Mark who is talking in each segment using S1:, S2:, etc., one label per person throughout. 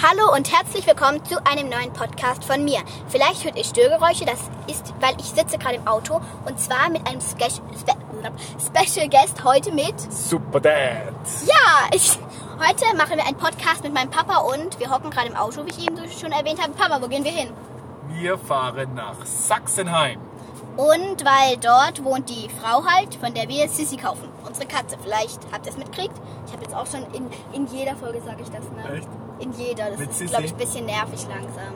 S1: Hallo und herzlich willkommen zu einem neuen Podcast von mir. Vielleicht hört ihr Störgeräusche, das ist, weil ich sitze gerade im Auto und zwar mit einem Spe Spe Special Guest heute mit.
S2: Super Dad.
S1: Ja, ich, heute machen wir einen Podcast mit meinem Papa und wir hocken gerade im Auto, wie ich eben schon erwähnt habe. Papa, wo gehen wir hin?
S2: Wir fahren nach Sachsenheim.
S1: Und weil dort wohnt die Frau halt, von der wir Sissy kaufen. Unsere Katze. Vielleicht habt ihr es mitgekriegt. Ich habe jetzt auch schon in, in jeder Folge sage ich das, ne?
S2: Echt?
S1: In jeder. Das
S2: Mit
S1: ist, glaube ich, ein bisschen nervig langsam.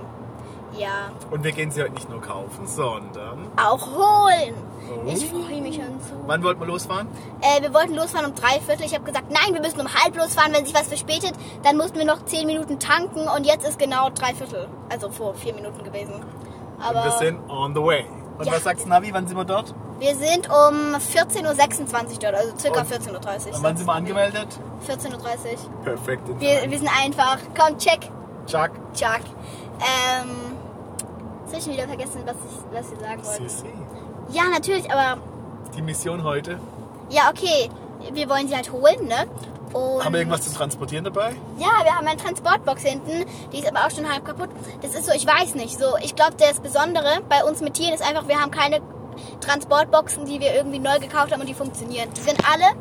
S1: Ja.
S2: Und wir gehen sie heute nicht nur kaufen, sondern.
S1: Auch holen.
S2: Oh.
S1: Ich freue mich schon so.
S2: Wann wollten wir losfahren?
S1: Äh, wir wollten losfahren um drei Viertel. Ich habe gesagt, nein, wir müssen um halb losfahren. Wenn sich was verspätet, dann mussten wir noch zehn Minuten tanken. Und jetzt ist genau drei Viertel. Also vor vier Minuten gewesen. Aber
S2: Und wir sind on the way. Und
S1: Ja.
S2: was sagt's Navi? Wann sind wir dort?
S1: Wir sind um 14.26 Uhr dort. Also circa
S2: Und-
S1: 14.30 Uhr.
S2: Und wann sind wir angemeldet?
S1: 14.30 Uhr.
S2: Perfekt.
S1: Wir, wir sind einfach. Komm, check.
S2: Chuck.
S1: Chuck. Ähm. Jetzt hab ich schon wieder vergessen, was ich, was ich sagen wollte.
S2: Sissi.
S1: Ja, natürlich, aber.
S2: Die Mission heute.
S1: Ja, okay. Wir wollen sie halt holen, ne? Und
S2: Haben wir irgendwas zu transportieren dabei?
S1: Ja, wir haben eine Transportbox hinten, die ist aber auch schon halb kaputt. Das ist so, ich weiß nicht, so, ich glaube, das Besondere bei uns mit Tieren ist einfach, wir haben keine Transportboxen, die wir irgendwie neu gekauft haben und die funktionieren. Die sind alle,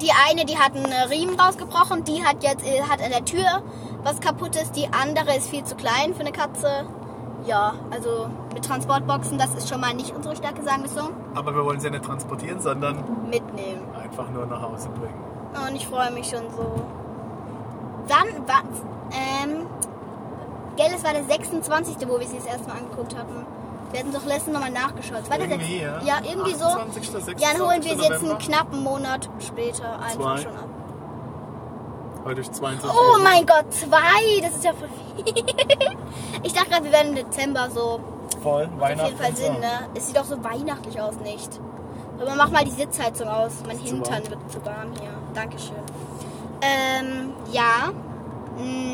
S1: die eine, die hat einen Riemen rausgebrochen, die hat jetzt, äh, hat an der Tür was kaputtes, die andere ist viel zu klein für eine Katze. Ja, also mit Transportboxen, das ist schon mal nicht unsere Stärke, sagen wir so.
S2: Aber wir wollen sie nicht transportieren, sondern
S1: Mitnehmen.
S2: einfach nur nach Hause bringen.
S1: Und ich freue mich schon so. Dann war, ähm, gell, es war der 26., wo wir sie das erste Mal angeguckt haben. Wir hatten doch letztens nochmal nachgeschaut. Es War
S2: Irgendwie, ja.
S1: ja, irgendwie so.
S2: 28., 26.
S1: Ja, dann holen wir sie jetzt einen knappen Monat später einfach
S2: Zwei.
S1: schon ab.
S2: Heute ist 22.
S1: Oh mein Gott, zwei! Das ist ja voll viel. Ich dachte gerade, wir werden im Dezember so.
S2: Voll,
S1: Auf
S2: Weihnachten.
S1: jeden Fall Sinn, ne? Es sieht auch so weihnachtlich aus, nicht? Aber mach mal die Sitzheizung aus. Mein Hintern
S2: warm.
S1: wird zu warm hier. Dankeschön. Ähm, ja. Mm,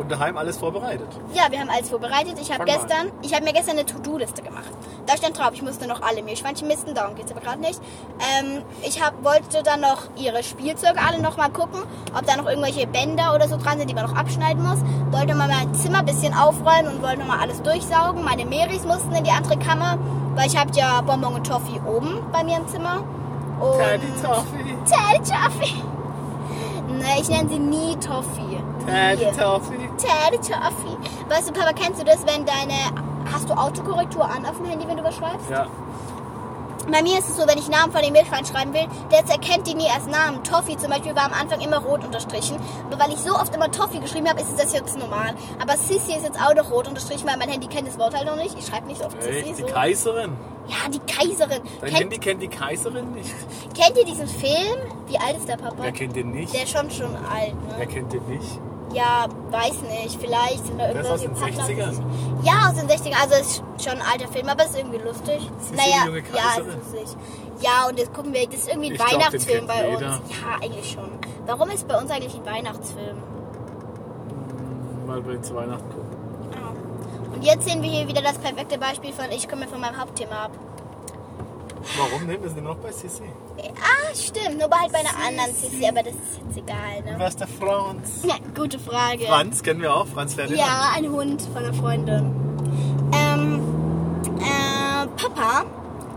S2: Und daheim alles vorbereitet.
S1: Ja, wir haben alles vorbereitet. Ich habe gestern, ich habe mir gestern eine To-Do-Liste gemacht. Da stand drauf, ich musste noch alle Meerschweinchen misten, darum geht's aber gerade nicht. Ähm, ich hab, wollte dann noch ihre Spielzeuge alle noch mal gucken, ob da noch irgendwelche Bänder oder so dran sind, die man noch abschneiden muss. Wollte mal mein Zimmer ein bisschen aufräumen und wollte noch mal alles durchsaugen. Meine Meris mussten in die andere Kammer, weil ich habe ja Bonbon und Toffee oben bei mir im Zimmer. Und
S2: Teddy Toffee.
S1: Teddy Toffee. Ich nenne sie nie Toffee.
S2: Teddy. Toffee.
S1: Teddy Toffee. Weißt du, Papa, kennst du das, wenn deine. Hast du Autokorrektur an auf dem Handy, wenn du was schreibst?
S2: Ja.
S1: Bei mir ist es so, wenn ich Namen von dem Meerschwein schreiben will, der erkennt die nie als Namen. Toffee zum Beispiel war am Anfang immer rot unterstrichen. Aber weil ich so oft immer Toffee geschrieben habe, ist es das jetzt normal. Aber Sissy ist jetzt auch noch rot unterstrichen, weil mein Handy kennt das Wort halt noch nicht. Ich schreibe nicht so oft Sissy.
S2: Echt? Die
S1: So.
S2: Kaiserin.
S1: Ja, die Kaiserin.
S2: Dein
S1: Kennt,
S2: Handy kennt die Kaiserin nicht.
S1: kennt ihr diesen Film? Wie alt ist der Papa?
S2: Wer kennt den nicht?
S1: Der ist schon schon alt,
S2: Wer
S1: ne?
S2: kennt den nicht?
S1: Ja, weiß nicht. Vielleicht sind da
S2: Der ist aus den
S1: irgendwelche Partner-
S2: 60ern.
S1: Ja, aus den 60ern. Also ist schon ein alter Film, aber ist irgendwie lustig.
S2: Ist
S1: naja,
S2: junge
S1: ja, ist lustig. Ja, und jetzt gucken wir, das ist irgendwie ein
S2: Ich glaub,
S1: Weihnachtsfilm
S2: kennt
S1: bei
S2: jeder.
S1: uns. Ja, eigentlich schon. Warum ist bei uns eigentlich ein Weihnachtsfilm?
S2: Weil wir zu Weihnachten gucken.
S1: Ja. Und jetzt sehen wir hier wieder das perfekte Beispiel von ich komme von meinem Hauptthema ab.
S2: Warum denn? Wir sind noch bei Sissi.
S1: Ah, stimmt. Nur halt bei einer anderen Sissy, aber das ist jetzt egal,
S2: Wer
S1: ne?
S2: ist der Franz?
S1: Ja, gute Frage.
S2: Franz kennen wir auch. Franz Ferdinand.
S1: Ja, ein Hund von einer Freundin. Ähm, äh, Papa,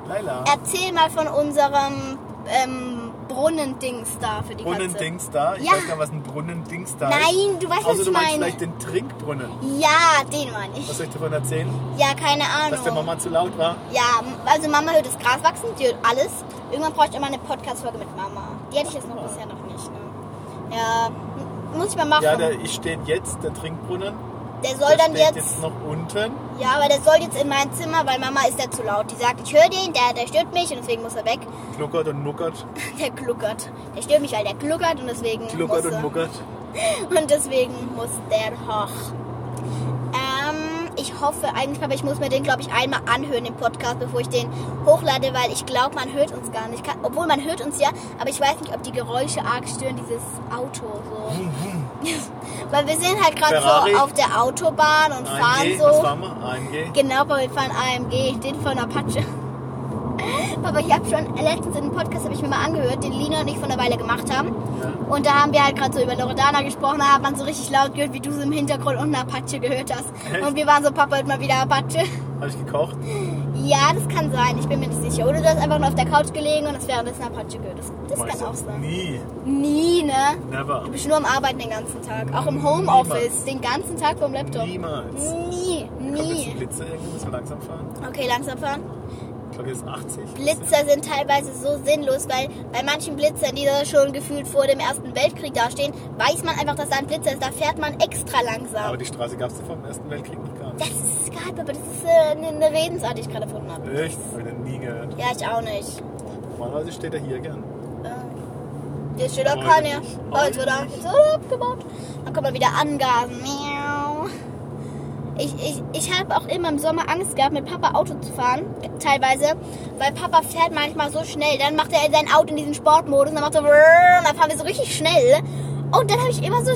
S2: Laila.
S1: Erzähl mal von unserem ähm, Brunnendings da für die.
S2: Brunnendings da. Ich
S1: Ja.
S2: weiß gar nicht, was ein Brunnendings da ist.
S1: Nein, du weißt, was ich
S2: du meinst
S1: meine.
S2: vielleicht den Trinkbrunnen.
S1: Ja, den meine ich.
S2: Was soll ich davon erzählen?
S1: Ja, keine
S2: Dass der
S1: Ahnung.
S2: Mama zu laut war?
S1: Ja, also Mama hört das Gras wachsen, die hört alles. Irgendwann brauche ich immer eine Podcast-Folge mit Mama. Die hatte ich jetzt noch bisher noch nicht. Ne? Ja, muss ich mal machen.
S2: Ja, der ich steht jetzt, der Trinkbrunnen.
S1: Der soll
S2: der
S1: dann jetzt,
S2: jetzt noch unten.
S1: ja, aber der soll jetzt in mein Zimmer, weil Mama ist der zu laut. Die sagt, ich höre den, der, der stört mich und deswegen muss er weg.
S2: Gluckert und nuckert.
S1: Der gluckert. Der stört mich, weil der gluckert und deswegen
S2: Gluckert
S1: muss
S2: und
S1: er.
S2: muckert.
S1: Und deswegen muss der hoch. Ähm, ich hoffe eigentlich, aber ich muss mir den, glaube ich, einmal anhören, den Podcast, bevor ich den hochlade, weil ich glaube, man hört uns gar nicht. Kann, obwohl man hört uns ja, aber ich weiß nicht, ob die Geräusche arg stören, dieses Auto so. weil wir sind halt gerade so auf der Autobahn und fahren
S2: AMG,
S1: so.
S2: was fahren wir? AMG.
S1: Genau, aber wir fahren AMG, den von Apache. Papa, ich habe schon letztens in einem Podcast, habe ich mir mal angehört, den Lina und ich vor einer Weile gemacht haben.
S2: Ja.
S1: Und da haben wir halt gerade so über Loredana gesprochen, da hat man so richtig laut gehört, wie du so im Hintergrund unten Apache gehört hast.
S2: Echt?
S1: Und wir waren so, Papa, hört mal wieder Apache.
S2: Habe ich gekocht?
S1: Ja, das kann sein, ich bin mir nicht sicher. Oder du hast einfach nur auf der Couch gelegen und es währenddessen Apache gehört. Das, das kann auch sein.
S2: Nie.
S1: Nie, ne?
S2: Never.
S1: Du bist nur am Arbeiten den ganzen Tag. Auch im Homeoffice, den ganzen Tag vom Laptop.
S2: Niemals.
S1: Nie,
S2: Kommt jetzt ein
S1: nie.
S2: Blitzer irgendwie, müssen wir langsam fahren?
S1: Okay, langsam fahren.
S2: Ich glaube, jetzt 80.
S1: Blitzer sind teilweise so sinnlos, weil bei manchen Blitzern, die da schon gefühlt vor dem Ersten Weltkrieg dastehen, weiß man einfach, dass da ein Blitzer ist. Da fährt man extra langsam.
S2: Aber die Straße gab es vor dem Ersten Weltkrieg gar
S1: Das ist Skype, aber das ist äh, eine, eine Redensart, die ich gerade erfunden habe.
S2: Echt? Habe ich nie gehört.
S1: Ja, ich auch nicht.
S2: Normalerweise steht er hier gern.
S1: Äh, Hier steht auch keiner.
S2: nicht.
S1: Oh, jetzt wird er
S2: Heute
S1: jetzt wird er abgebaut. Dann kann man wieder angasen. Miau. Ich, ich, ich habe auch immer im Sommer Angst gehabt, mit Papa Auto zu fahren, teilweise, weil Papa fährt manchmal so schnell. Dann macht er sein Auto in diesen Sportmodus und dann macht er, und dann fahren wir so richtig schnell. Und dann habe ich immer so.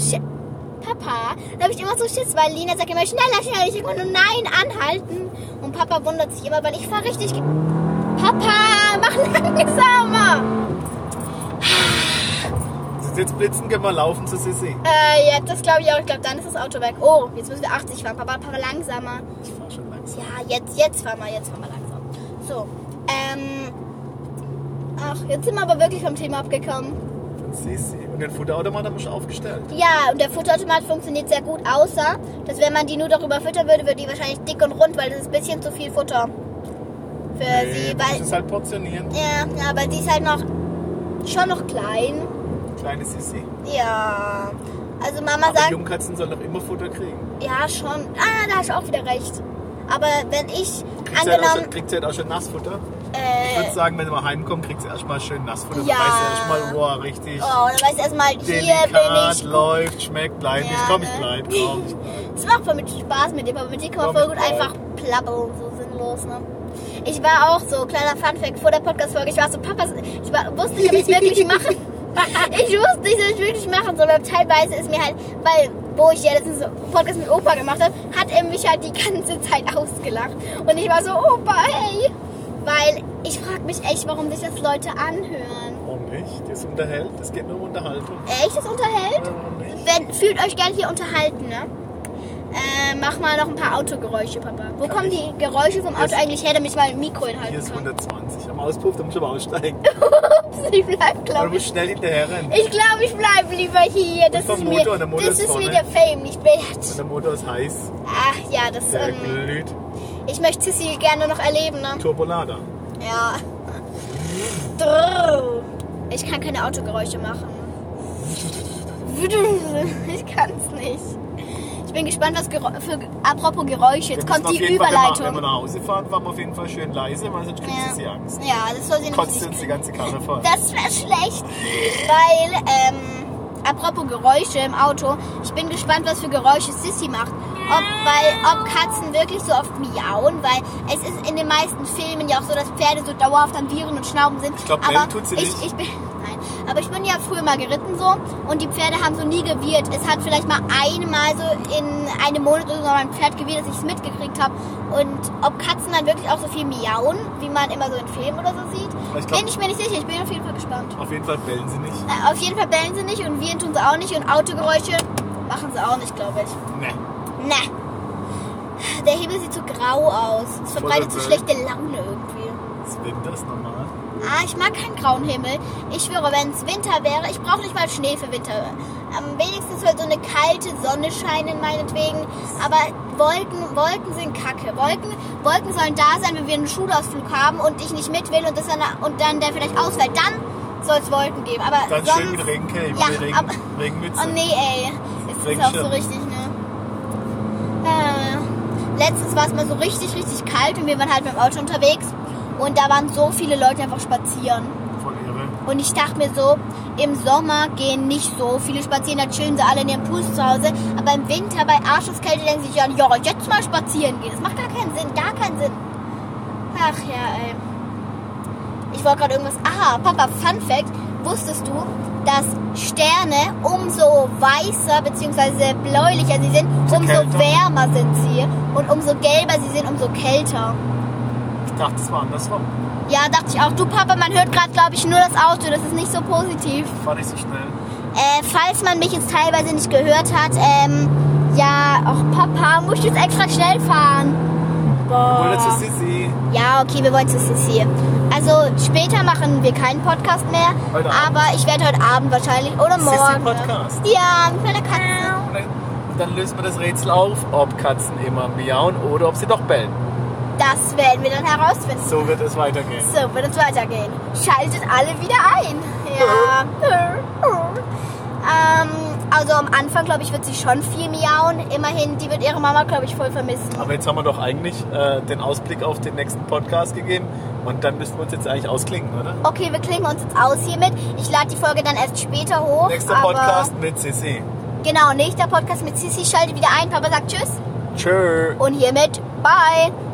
S1: Papa, da habe ich immer so Schiss, weil Lina sagt immer schneller, schneller. Ich denke immer nur nein, anhalten. Und Papa wundert sich immer, weil ich fahre richtig. Papa, mach langsamer.
S2: Jetzt Blitzen, können wir laufen zu Sissi.
S1: Äh, ja, das glaube ich auch. Ich glaube, dann ist das Auto weg. Oh, jetzt müssen wir 80 fahren. Papa, Papa, langsamer.
S2: Ich fahre schon langsam.
S1: Ja, jetzt, jetzt fahren wir, jetzt fahren wir langsam. So, ähm. Ach, jetzt sind wir aber wirklich vom Thema abgekommen.
S2: Sissi. Und den Futterautomat haben wir schon aufgestellt.
S1: Ja, und der Futterautomat funktioniert sehr gut, außer, dass wenn man die nur darüber füttern würde, würde die wahrscheinlich dick und rund, weil das ist ein bisschen zu viel Futter. Für
S2: Nee,
S1: sie,
S2: du
S1: weil.
S2: musst es halt portionieren.
S1: Ja, ja, aber die ist halt noch. schon noch klein.
S2: Kleine Sissi.
S1: Ja. Also Mama
S2: Aber
S1: sagt.
S2: Jungkatzen sollen doch immer Futter kriegen.
S1: Ja, schon. Ah, da hast du auch wieder recht. Aber wenn ich
S2: Kriegt sie, halt auch schon,
S1: angenommen.
S2: kriegt sie halt auch schon Nassfutter? Ich würde
S1: Äh,
S2: sagen, wenn sie mal heimkommt, kriegt sie erstmal schön Nassfutter.
S1: Ja.
S2: Dann weiß sie erstmal, boah, richtig
S1: oh, dann weißt du erstmal, hier bin ich.
S2: läuft, schmeckt, bleib
S1: Ja,
S2: nicht. Komm, ich
S1: ne?
S2: bleib, komm.
S1: Es macht voll mit Spaß mit dem, aber mit dir kann man voll gut
S2: ich bleib.
S1: einfach plappeln, so sinnlos, ne? Ich war auch so, kleiner Funfact, vor der Podcast-Folge, ich war so, Papa, ich war, wusste nicht, ob ich es wirklich mache. Ich wusste nicht, ob ich wirklich machen soll, weil teilweise ist mir halt, weil, wo ich ja letztens so einen Podcast mit Opa gemacht habe, hat er mich halt die ganze Zeit ausgelacht. Und ich war so, Opa, hey! Weil ich frage mich echt, warum sich das Leute anhören.
S2: Warum nicht? Das unterhält, das geht nur um Unterhaltung.
S1: Echt, das unterhält?
S2: Warum nicht?
S1: Wenn, fühlt euch gerne hier unterhalten, ne? Äh, mach mal noch ein paar Autogeräusche, Papa. Wo
S2: Kann
S1: kommen
S2: ich?
S1: die Geräusche vom
S2: Hier
S1: Auto
S2: ist-
S1: eigentlich her, damit ich mal ein Mikro
S2: Hier
S1: hinhalten
S2: ist
S1: kann?
S2: 120. Am Auspuff, da musst du aber aussteigen.
S1: ich bleib, glaube ich.
S2: schnell hinterher rennen.
S1: Ich glaube, ich bleibe lieber hier. Das ist
S2: Motor,
S1: mir, das
S2: ist
S1: ist mir der Fame nicht
S2: Und
S1: wert.
S2: der Motor ist heiß,
S1: Ach ja, das,
S2: der
S1: ähm,
S2: glüht.
S1: Ich möchte Sissy gerne noch erleben, ne?
S2: Turbolader.
S1: Ja. Ich kann keine Autogeräusche machen. Ich kann's nicht. Ich bin gespannt, was Gerä für, apropos Geräusche, jetzt kommt die
S2: Wenn wir,
S1: Überleitung.
S2: wenn wir nach Hause fahren, fahren wir auf jeden Fall schön leise, weil sonst kriegt
S1: Ja.
S2: sie Angst.
S1: ja, das soll sie
S2: Kotzt
S1: nicht.
S2: uns die ganze Karre voll.
S1: Das wäre schlecht, weil, ähm, apropos Geräusche im Auto, ich bin gespannt, was für Geräusche Sissy macht. Ob, weil, ob Katzen wirklich so oft miauen, weil es ist in den meisten Filmen ja auch so, dass Pferde so dauerhaft am Viren und Schnauben sind.
S2: Ich glaub,
S1: aber
S2: bellen tut sie
S1: ich,
S2: nicht.
S1: ich bin, nein, aber ich bin ja früher mal geritten so und die Pferde haben so nie gewirrt. Es hat vielleicht mal einmal so in einem Monat oder so ein Pferd gewirrt, dass ich es mitgekriegt habe. Und ob Katzen dann wirklich auch so viel miauen, wie man immer so in Filmen oder so sieht,
S2: Ich glaub-
S1: bin ich mir nicht sicher. Ich bin auf jeden Fall gespannt.
S2: Auf jeden Fall bellen sie nicht.
S1: Äh, Auf jeden Fall bellen sie nicht und wir tun sie auch nicht und Autogeräusche machen sie auch nicht, glaube ich.
S2: Ne.
S1: Ne. Der Himmel sieht so grau aus. Es verbreitet so schlechte Laune irgendwie.
S2: Das Winter ist normal.
S1: Ah, ich mag keinen grauen Himmel. Ich schwöre, wenn es Winter wäre, ich brauche nicht mal Schnee für Winter. Am wenigsten soll so eine kalte Sonne scheinen, meinetwegen. Aber Wolken, Wolken sind kacke. Wolken, Wolken sollen da sein, wenn wir einen Schulausflug haben und ich nicht mit will und, das dann, und dann der vielleicht ausfällt. Dann soll es Wolken geben. Aber
S2: Dann
S1: sonst,
S2: schön mit Regencape,
S1: Ja,
S2: Regen,
S1: aber-
S2: Regenmütze.
S1: Oh nee, ey. Ist das auch so richtig, letztens war es mal so richtig, richtig kalt und wir waren halt mit dem Auto unterwegs. Und da waren so viele Leute einfach spazieren.
S2: Voll irre.
S1: Und ich dachte mir so, im Sommer gehen nicht so viele spazieren, da chillen sie alle in ihrem Pool zu Hause. Aber im Winter bei Arscheskälte denken sie sich ja, ja, jetzt mal spazieren gehen. Das macht gar keinen Sinn, gar keinen Sinn. Ach ja, ey. Ich wollte gerade irgendwas. Aha, Papa, Fun Fact. Wusstest du, dass Sterne umso weißer bzw. bläulicher sie sind, umso
S2: kälter.
S1: wärmer sind sie. Und umso gelber sie sind, umso kälter.
S2: Ich dachte, es war andersrum.
S1: Ja, dachte ich auch. Du Papa, man hört gerade, glaube ich, nur das Auto. Das ist nicht so positiv.
S2: Fahr nicht so schnell.
S1: Äh, falls man mich jetzt teilweise nicht gehört hat, ähm, ja, auch Papa, muss ich jetzt extra schnell fahren? Boah.
S2: zu Sissi.
S1: Ja, okay, wir wollen zu Sissi. Also später machen wir keinen Podcast mehr,
S2: Heute Abend.
S1: aber ich werde heute Abend wahrscheinlich oder morgen.
S2: Sissi-Podcast.
S1: Ja, mit meiner Katze.
S2: Und dann, lösen wir das Rätsel auf, ob Katzen immer miauen oder ob sie doch bellen.
S1: Das werden wir dann herausfinden.
S2: So wird es weitergehen.
S1: So wird es weitergehen. Schaltet alle wieder ein. Ja. ähm, also am Anfang, glaube ich, wird sie schon viel miauen. Immerhin, die wird ihre Mama, glaube ich, voll vermissen.
S2: Aber jetzt haben wir doch eigentlich äh, den Ausblick auf den nächsten Podcast gegeben und dann müssten wir uns jetzt eigentlich ausklingen, oder?
S1: Okay, wir klingen uns jetzt aus hiermit. Ich lade die Folge dann erst später hoch.
S2: Nächster Podcast mit Sissi.
S1: Genau, nächster Podcast mit Sissi. Schaltet wieder ein. Papa sagt Tschüss.
S2: Tschö.
S1: Und hiermit Bye.